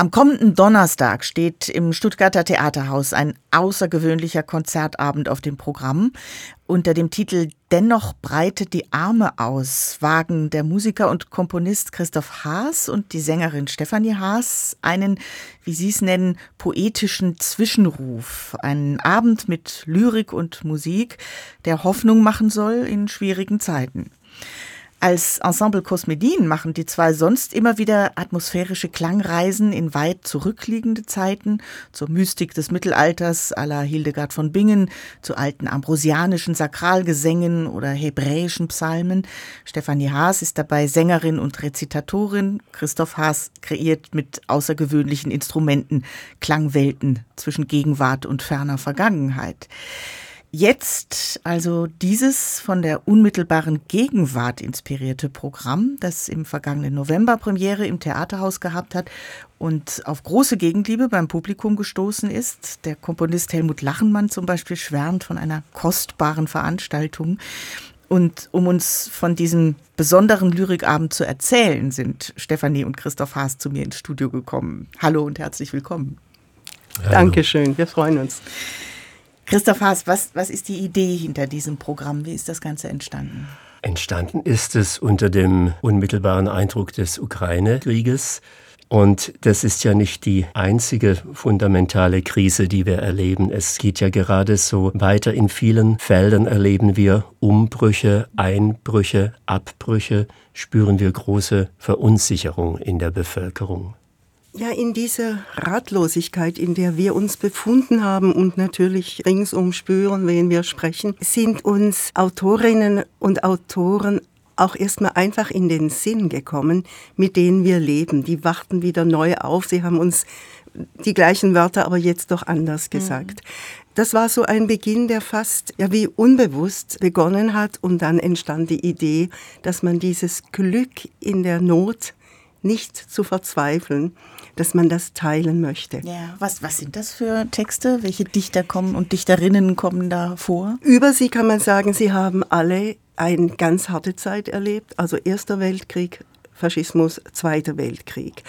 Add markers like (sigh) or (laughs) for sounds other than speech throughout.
Am kommenden Donnerstag steht im Stuttgarter Theaterhaus ein außergewöhnlicher Konzertabend auf dem Programm. Unter dem Titel Dennoch breitet die Arme aus wagen der Musiker und Komponist Christoph Haas und die Sängerin Stefanie Haas einen, wie Sie es nennen, poetischen Zwischenruf. Einen Abend mit Lyrik und Musik, der Hoffnung machen soll in schwierigen Zeiten. Als Ensemble Cosmedin machen die zwei sonst immer wieder atmosphärische Klangreisen in weit zurückliegende Zeiten, zur Mystik des Mittelalters à la Hildegard von Bingen, zu alten ambrosianischen Sakralgesängen oder hebräischen Psalmen. Stefanie Haas ist dabei Sängerin und Rezitatorin. Christoph Haas kreiert mit außergewöhnlichen Instrumenten Klangwelten zwischen Gegenwart und ferner Vergangenheit. Jetzt also dieses von der unmittelbaren Gegenwart inspirierte Programm, das im vergangenen November Premiere im Theaterhaus gehabt hat und auf große Gegenliebe beim Publikum gestoßen ist. Der Komponist Helmut Lachenmann zum Beispiel schwärmt von einer kostbaren Veranstaltung. Und um uns von diesem besonderen Lyrikabend zu erzählen, sind Stefanie und Christoph Haas zu mir ins Studio gekommen. Hallo und herzlich willkommen. Hallo. Dankeschön, wir freuen uns. Christoph Haas, was, was ist die Idee hinter diesem Programm? Wie ist das Ganze entstanden? Entstanden ist es unter dem unmittelbaren Eindruck des Ukraine-Krieges. Und das ist ja nicht die einzige fundamentale Krise, die wir erleben. Es geht ja gerade so weiter. In vielen Feldern erleben wir Umbrüche, Einbrüche, Abbrüche, spüren wir große Verunsicherung in der Bevölkerung. Ja, in dieser Ratlosigkeit, in der wir uns befunden haben und natürlich ringsum spüren, wenn wir sprechen, sind uns Autorinnen und Autoren auch erstmal einfach in den Sinn gekommen, mit denen wir leben. Die wachten wieder neu auf. Sie haben uns die gleichen Wörter, aber jetzt doch anders mhm. gesagt. Mhm. Das war so ein Beginn, der fast ja wie unbewusst begonnen hat und dann entstand die Idee, dass man dieses Glück in der Not nicht zu verzweifeln, dass man das teilen möchte. Ja, was, was sind das für Texte? Welche Dichter kommen und Dichterinnen kommen da vor? Über sie kann man sagen, sie haben alle eine ganz harte Zeit erlebt, also Erster Weltkrieg, Faschismus, Zweiter Weltkrieg.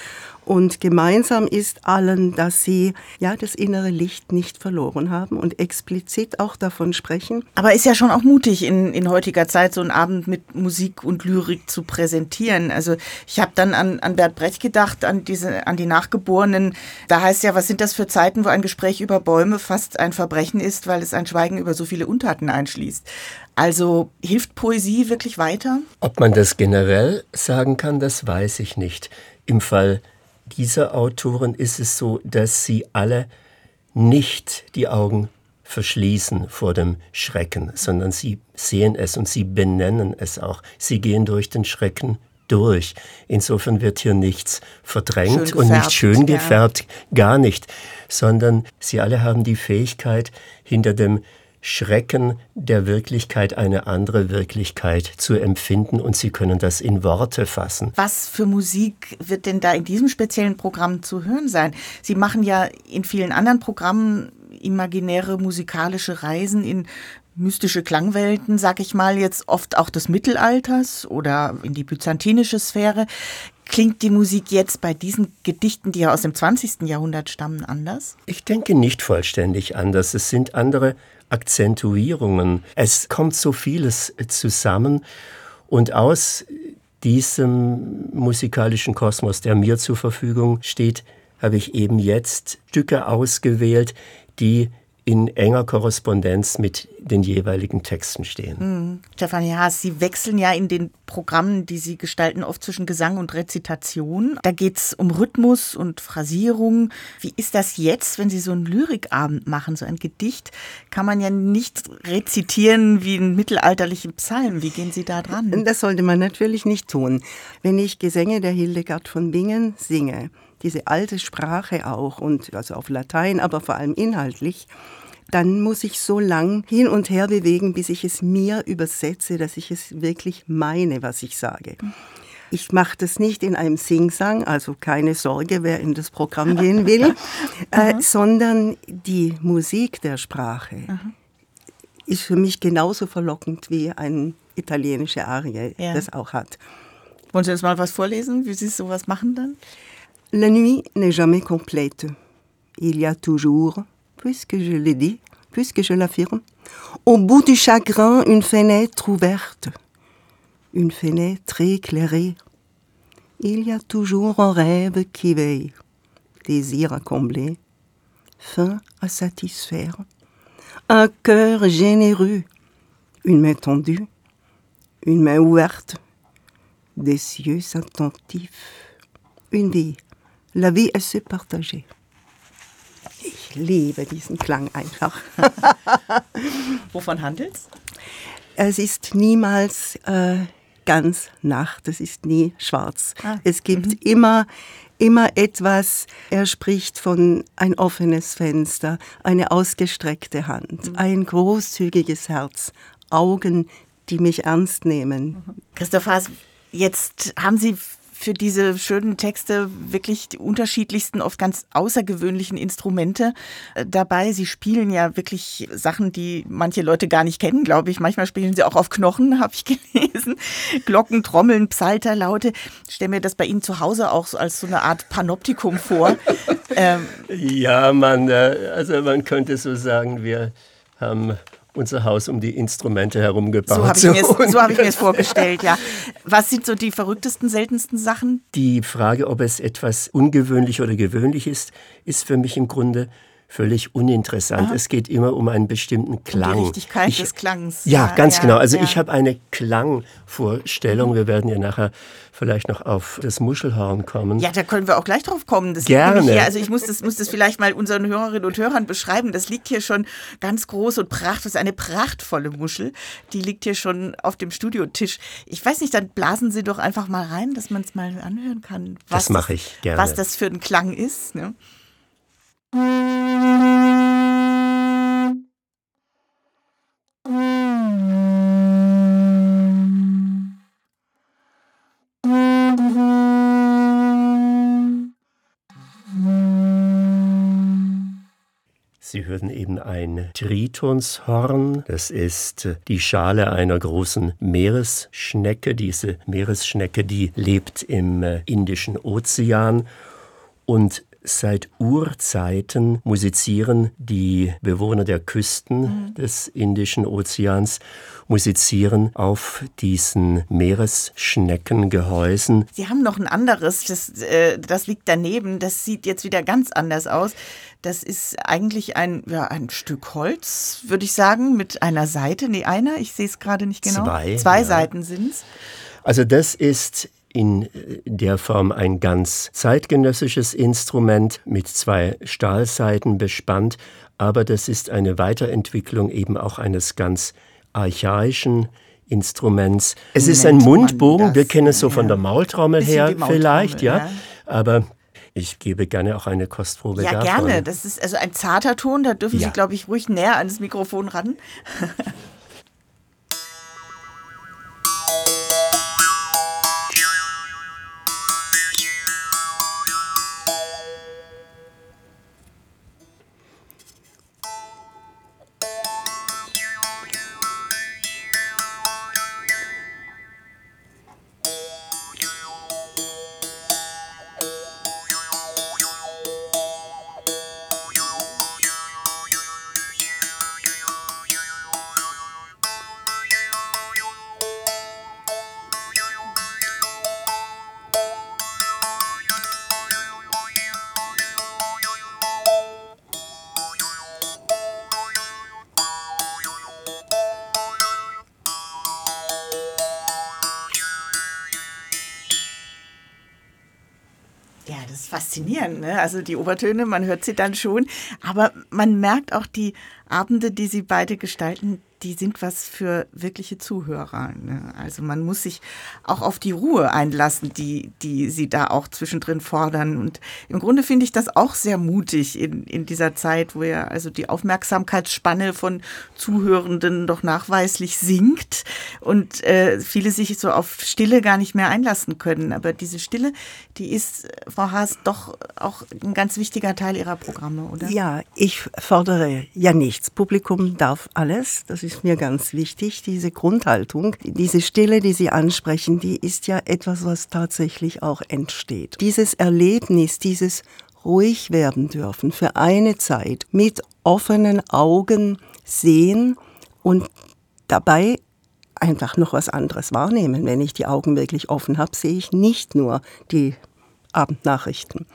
Und gemeinsam ist allen, dass sie ja das innere Licht nicht verloren haben und explizit auch davon sprechen. Aber ist ja schon auch mutig in, in heutiger Zeit so einen Abend mit Musik und Lyrik zu präsentieren. Also ich habe dann an, an Bert Brecht gedacht, an diese, an die Nachgeborenen. Da heißt ja, was sind das für Zeiten, wo ein Gespräch über Bäume fast ein Verbrechen ist, weil es ein Schweigen über so viele Untaten einschließt. Also hilft Poesie wirklich weiter? Ob man das generell sagen kann, das weiß ich nicht. Im Fall dieser Autoren ist es so, dass sie alle nicht die Augen verschließen vor dem Schrecken, sondern sie sehen es und sie benennen es auch. Sie gehen durch den Schrecken durch. Insofern wird hier nichts verdrängt und nicht schön gefärbt, ja. gar nicht, sondern sie alle haben die Fähigkeit, hinter dem Schrecken der Wirklichkeit eine andere Wirklichkeit zu empfinden und Sie können das in Worte fassen. Was für Musik wird denn da in diesem speziellen Programm zu hören sein? Sie machen ja in vielen anderen Programmen imaginäre musikalische Reisen in mystische Klangwelten, sag ich mal, jetzt oft auch des Mittelalters oder in die byzantinische Sphäre. Klingt die Musik jetzt bei diesen Gedichten, die ja aus dem 20. Jahrhundert stammen, anders? Ich denke nicht vollständig anders. Es sind andere Akzentuierungen. Es kommt so vieles zusammen und aus diesem musikalischen Kosmos, der mir zur Verfügung steht, habe ich eben jetzt Stücke ausgewählt, die in enger Korrespondenz mit den jeweiligen Texten stehen. Mhm. Stefanie Haas, Sie wechseln ja in den Programmen, die Sie gestalten, oft zwischen Gesang und Rezitation. Da geht es um Rhythmus und Phrasierung. Wie ist das jetzt, wenn Sie so einen Lyrikabend machen, so ein Gedicht? Kann man ja nicht rezitieren wie einen mittelalterlichen Psalm. Wie gehen Sie da dran? Das sollte man natürlich nicht tun. Wenn ich Gesänge der Hildegard von Bingen singe, diese alte Sprache auch und also auf Latein, aber vor allem inhaltlich, dann muss ich so lang hin und her bewegen, bis ich es mir übersetze, dass ich es wirklich meine, was ich sage. Ich mache das nicht in einem Singsang, also keine Sorge, wer in das Programm gehen (laughs) will, äh, sondern die Musik der Sprache Aha. ist für mich genauso verlockend wie eine italienische Arie ja. das auch hat. Wollen Sie uns mal was vorlesen, wie Sie sowas machen dann? La nuit n'est jamais complète. Il y a toujours, puisque je l'ai dit, puisque je l'affirme, au bout du chagrin une fenêtre ouverte, une fenêtre éclairée. Il y a toujours un rêve qui veille, désir à combler, faim à satisfaire, un cœur généreux, une main tendue, une main ouverte, des yeux attentifs, une vie. La vie est se partager. Ich liebe diesen Klang einfach. (laughs) Wovon handelt's? Es ist niemals äh, ganz Nacht, es ist nie schwarz. Ah. Es gibt mhm. immer immer etwas, er spricht von ein offenes Fenster, eine ausgestreckte Hand, mhm. ein großzügiges Herz, Augen, die mich ernst nehmen. Christoph Haas, jetzt haben Sie für diese schönen Texte wirklich die unterschiedlichsten, oft ganz außergewöhnlichen Instrumente äh, dabei. Sie spielen ja wirklich Sachen, die manche Leute gar nicht kennen, glaube ich. Manchmal spielen sie auch auf Knochen, (laughs) habe ich gelesen. Glocken, Trommeln, Psalterlaute. Ich stelle mir das bei Ihnen zu Hause auch als so eine Art Panoptikum vor. (laughs) ähm. Ja, man, äh, also man könnte so sagen, wir haben unser Haus um die Instrumente herum gebaut. So habe ich, mir so hab ich mir es (laughs) vorgestellt, ja. Was sind so die verrücktesten, seltensten Sachen? Die Frage, ob es etwas ungewöhnlich oder gewöhnlich ist, ist für mich im Grunde völlig uninteressant. Aha. Es geht immer um einen bestimmten Klang. Um die Richtigkeit ich, des Klangs. Ja, ja ganz ja, genau. Also ja. ich habe eine Klangvorstellung. Wir werden ja nachher vielleicht noch auf das Muschelhorn kommen. Ja, da können wir auch gleich drauf kommen. Das Gerne. Hier, also ich muss das, muss das vielleicht mal unseren Hörerinnen und Hörern beschreiben. Das liegt hier schon ganz groß und pracht. Das ist eine prachtvolle Muschel. Die liegt hier schon auf dem Studiotisch. Ich weiß nicht, dann blasen Sie doch einfach mal rein, dass man es mal anhören kann. das mache ich gerne. Was das für ein Klang ist. Ne? Sie hörten eben ein Tritonshorn. Das ist die Schale einer großen Meeresschnecke. Diese Meeresschnecke, die lebt im Indischen Ozean und Seit Urzeiten musizieren die Bewohner der Küsten mhm. des Indischen Ozeans musizieren auf diesen Meeresschneckengehäusen. Sie haben noch ein anderes, das, äh, das liegt daneben, das sieht jetzt wieder ganz anders aus. Das ist eigentlich ein, ja, ein Stück Holz, würde ich sagen, mit einer Seite. Nee, einer, ich sehe es gerade nicht genau. Zwei. Zwei ja. Seiten sind es. Also das ist in der Form ein ganz zeitgenössisches Instrument mit zwei Stahlseiten bespannt, aber das ist eine Weiterentwicklung eben auch eines ganz archaischen Instruments. Es ist ein Mundbogen, wir kennen es so von der Maultrommel her vielleicht, ja, ja, aber ich gebe gerne auch eine Kostprobe ja, davon. Ja, gerne. Das ist also ein zarter Ton, da dürfen ja. Sie, glaube ich, ruhig näher an das Mikrofon ran. (laughs) faszinierend. Ne? Also die Obertöne, man hört sie dann schon, aber man merkt auch die Abende, die sie beide gestalten, die sind was für wirkliche Zuhörer. Ne? Also man muss sich auch auf die Ruhe einlassen, die, die sie da auch zwischendrin fordern. Und im Grunde finde ich das auch sehr mutig in, in dieser Zeit, wo ja also die Aufmerksamkeitsspanne von Zuhörenden doch nachweislich sinkt und äh, viele sich so auf Stille gar nicht mehr einlassen können. Aber diese Stille, die ist, Frau Haas, doch auch ein ganz wichtiger Teil Ihrer Programme, oder? Ja, ich fordere ja nichts. Publikum darf alles. Das ist ist mir ganz wichtig, diese Grundhaltung. Diese Stille, die Sie ansprechen, die ist ja etwas, was tatsächlich auch entsteht. Dieses Erlebnis, dieses ruhig werden dürfen für eine Zeit, mit offenen Augen sehen und dabei einfach noch was anderes wahrnehmen. Wenn ich die Augen wirklich offen habe, sehe ich nicht nur die Abendnachrichten.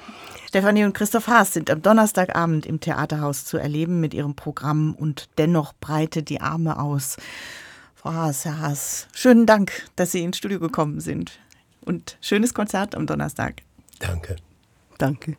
Stefanie und Christoph Haas sind am Donnerstagabend im Theaterhaus zu erleben mit ihrem Programm und dennoch breite die Arme aus. Frau Haas, Herr Haas, schönen Dank, dass Sie ins Studio gekommen sind und schönes Konzert am Donnerstag. Danke. Danke.